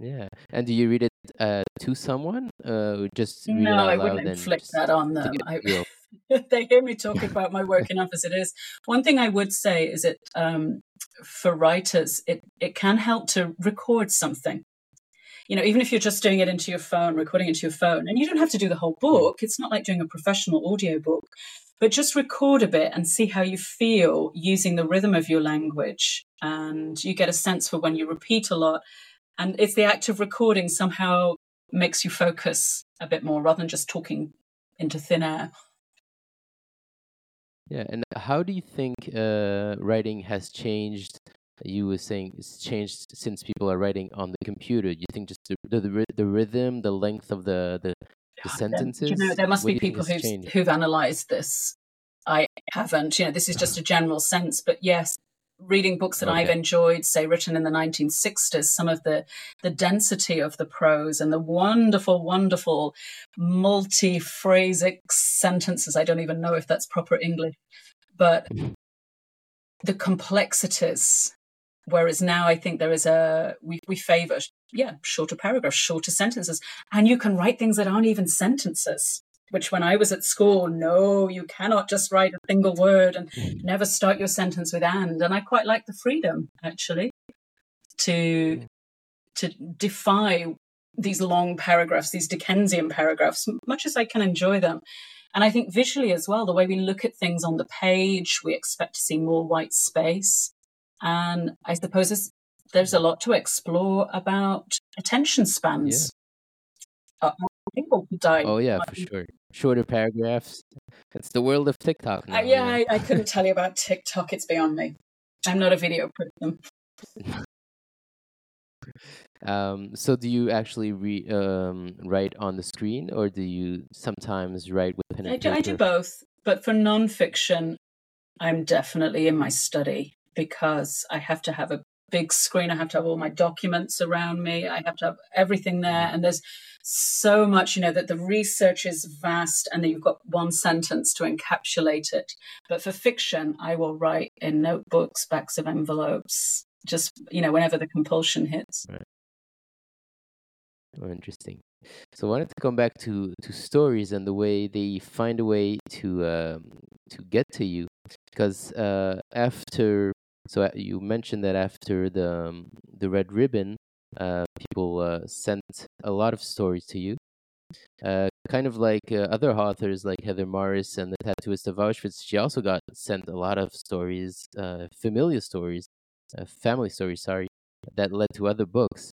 [SPEAKER 1] Yeah. And do you read it uh, to someone, uh, just
[SPEAKER 2] No, I wouldn't inflict that on them. I, they hear me talk about my work enough as it is. One thing I would say is that um, for writers, it, it can help to record something. You know, even if you're just doing it into your phone, recording into your phone, and you don't have to do the whole book. It's not like doing a professional audio book, but just record a bit and see how you feel using the rhythm of your language. And you get a sense for when you repeat a lot. And it's the act of recording somehow makes you focus a bit more rather than just talking into thin air.
[SPEAKER 1] Yeah. And how do you think uh, writing has changed? You were saying it's changed since people are writing on the computer. You think just the the, the rhythm, the length of the the, the sentences?
[SPEAKER 2] You know, there must be people who've, who've analysed this. I haven't. You know, this is just a general sense, but yes, reading books that okay. I've enjoyed, say written in the 1960s, some of the the density of the prose and the wonderful, wonderful multi-phrasic sentences. I don't even know if that's proper English, but the complexities. Whereas now I think there is a we we favour yeah shorter paragraphs, shorter sentences, and you can write things that aren't even sentences which when I was at school, no, you cannot just write a single word and mm. never start your sentence with and. And I quite like the freedom actually to mm. to defy these long paragraphs, these Dickensian paragraphs, much as I can enjoy them. And I think visually as well, the way we look at things on the page, we expect to see more white space. And I suppose there's a lot to explore about attention spans. Yeah. People.
[SPEAKER 1] Oh yeah, for sure. Shorter paragraphs. It's the world of TikTok
[SPEAKER 2] now. Uh, yeah, I, I couldn't tell you about TikTok. It's beyond me. I'm not a video person.
[SPEAKER 1] um, so do you actually re- um, write on the screen, or do you sometimes write with pen
[SPEAKER 2] I do, I do both, but for nonfiction, I'm definitely in my study because I have to have a big screen. I have to have all my documents around me. I have to have everything there. And there's so much, you know, that the research is vast and that you've got one sentence to encapsulate it. But for fiction, I will write in notebooks, backs of envelopes, just, you know, whenever the compulsion hits. Right.
[SPEAKER 1] Oh, interesting. So I wanted to come back to, to stories and the way they find a way to um, to get to you, because uh, after so uh, you mentioned that after the um, the red ribbon, uh, people uh, sent a lot of stories to you. Uh, kind of like uh, other authors like Heather Morris and the Tattooist of Auschwitz, she also got sent a lot of stories, uh, familiar stories, family stories, sorry, that led to other books.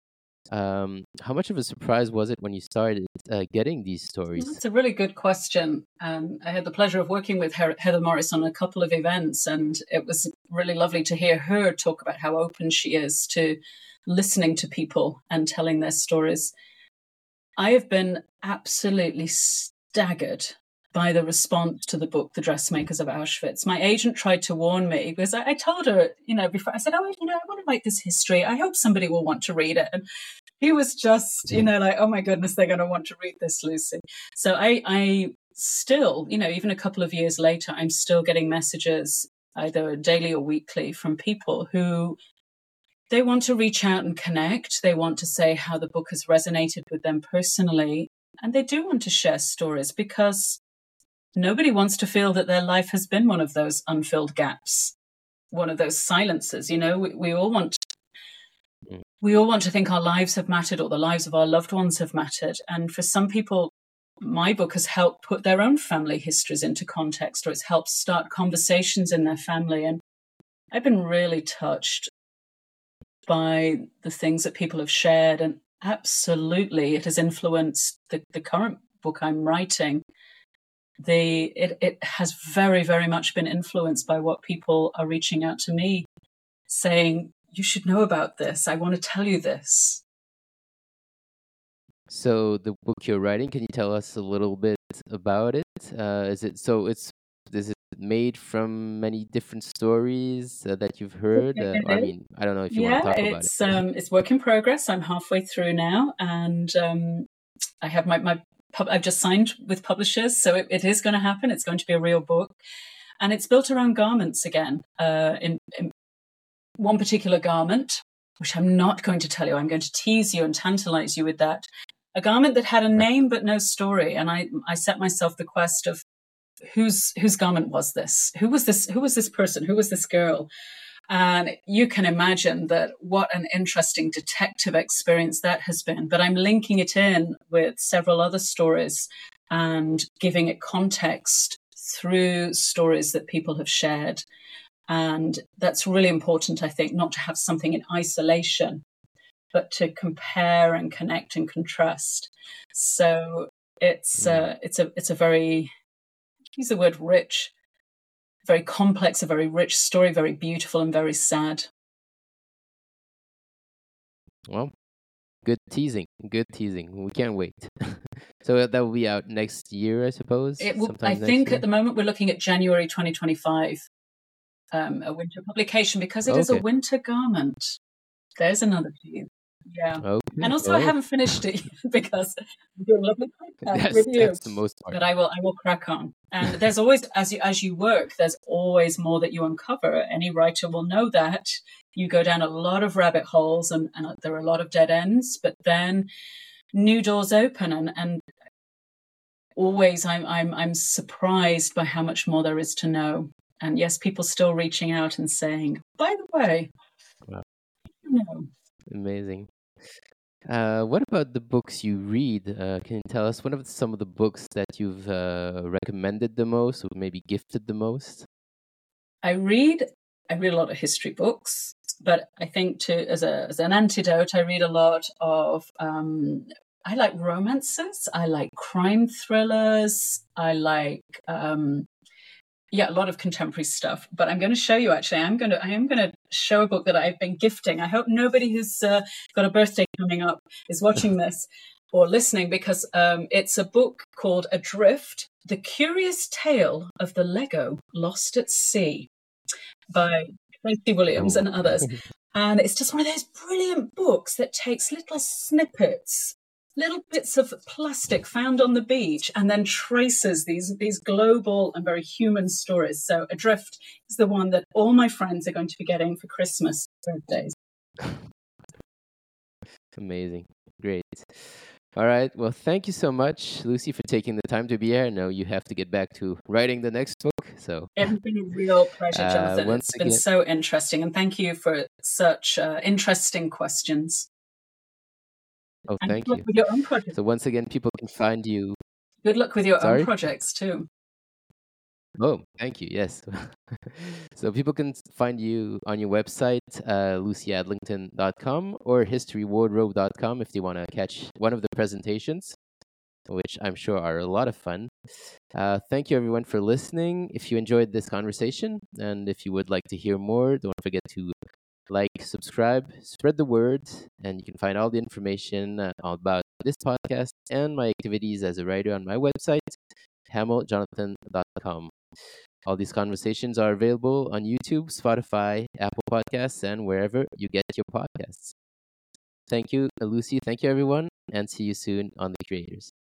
[SPEAKER 1] Um, how much of a surprise was it when you started uh, getting these stories?
[SPEAKER 2] That's a really good question. Um, I had the pleasure of working with her- Heather Morris on a couple of events, and it was really lovely to hear her talk about how open she is to listening to people and telling their stories. I have been absolutely staggered by the response to the book, The Dressmakers of Auschwitz. My agent tried to warn me because I, I, told her, you know, before I said, Oh, you know, I want to write this history. I hope somebody will want to read it. And he was just, you know, like, Oh my goodness, they're going to want to read this, Lucy. So I, I still, you know, even a couple of years later, I'm still getting messages either daily or weekly from people who they want to reach out and connect. They want to say how the book has resonated with them personally. And they do want to share stories because nobody wants to feel that their life has been one of those unfilled gaps, one of those silences. You know, we, we all want mm. we all want to think our lives have mattered or the lives of our loved ones have mattered. And for some people, my book has helped put their own family histories into context, or it's helped start conversations in their family. And I've been really touched by the things that people have shared. And absolutely, it has influenced the, the current book I'm writing. The, it, it has very, very much been influenced by what people are reaching out to me saying, You should know about this. I want to tell you this.
[SPEAKER 1] So, the book you're writing, can you tell us a little bit about it? Uh, is it so? It's is it made from many different stories uh, that you've heard? Uh, I mean, I don't know if you
[SPEAKER 2] yeah,
[SPEAKER 1] want to talk
[SPEAKER 2] about
[SPEAKER 1] it's,
[SPEAKER 2] it. Um, it's work in progress. I'm halfway through now, and um, I have my, my pub- I've just signed with publishers, so it, it is going to happen. It's going to be a real book, and it's built around garments again. Uh, in, in one particular garment, which I'm not going to tell you. I'm going to tease you and tantalize you with that. A garment that had a name but no story, and I I set myself the quest of whose whose garment was this? Who was this? Who was this person? Who was this girl? And you can imagine that what an interesting detective experience that has been. But I'm linking it in with several other stories and giving it context through stories that people have shared. And that's really important, I think, not to have something in isolation, but to compare and connect and contrast. So it's uh, it's a it's a very use the word rich, very complex, a very rich story, very beautiful and very sad.
[SPEAKER 1] Well, good teasing. Good teasing. We can't wait. so that will be out next year, I suppose.
[SPEAKER 2] It will, I think at the moment we're looking at January 2025, um, a winter publication because it okay. is a winter garment. There's another tease. Yeah. Okay. And also, oh. I haven't finished it because I'm doing lovely podcast with you.
[SPEAKER 1] That's the most part.
[SPEAKER 2] But I will, I will crack on. And there's always, as you as you work, there's always more that you uncover. Any writer will know that you go down a lot of rabbit holes, and, and there are a lot of dead ends. But then new doors open, and and always I'm I'm I'm surprised by how much more there is to know. And yes, people still reaching out and saying, by the way, wow. you know,
[SPEAKER 1] Amazing. Uh, what about the books you read? Uh, can you tell us what are some of the books that you've uh, recommended the most, or maybe gifted the most?
[SPEAKER 2] I read. I read a lot of history books, but I think to as a as an antidote, I read a lot of. Um, I like romances. I like crime thrillers. I like um, yeah, a lot of contemporary stuff. But I'm going to show you actually. I'm going to I am going to show a book that I've been gifting. I hope nobody who's uh, got a birthday coming up is watching this or listening because um, it's a book called Adrift: The Curious Tale of the Lego Lost at Sea by Tracey Williams and others. And it's just one of those brilliant books that takes little snippets little bits of plastic found on the beach and then traces these these global and very human stories. So adrift is the one that all my friends are going to be getting for christmas birthdays.
[SPEAKER 1] Amazing. Great. All right. Well thank you so much lucy for taking the time to be here. I know you have to get back to writing the next book so
[SPEAKER 2] it's been a real pleasure uh, jonathan. Uh, it's again... been so interesting and thank you for such uh, interesting questions
[SPEAKER 1] Oh, thank you.
[SPEAKER 2] With your own projects.
[SPEAKER 1] So once again, people can find you.
[SPEAKER 2] Good luck with your Sorry? own projects too.
[SPEAKER 1] Oh, thank you. Yes. so people can find you on your website, uh, lucyadlington.com or historywardrobe.com if they want to catch one of the presentations, which I'm sure are a lot of fun. Uh, thank you, everyone, for listening. If you enjoyed this conversation and if you would like to hear more, don't forget to like, subscribe, spread the word, and you can find all the information uh, about this podcast and my activities as a writer on my website, hamilljonathan.com. All these conversations are available on YouTube, Spotify, Apple Podcasts, and wherever you get your podcasts. Thank you, Lucy. Thank you, everyone, and see you soon on The Creators.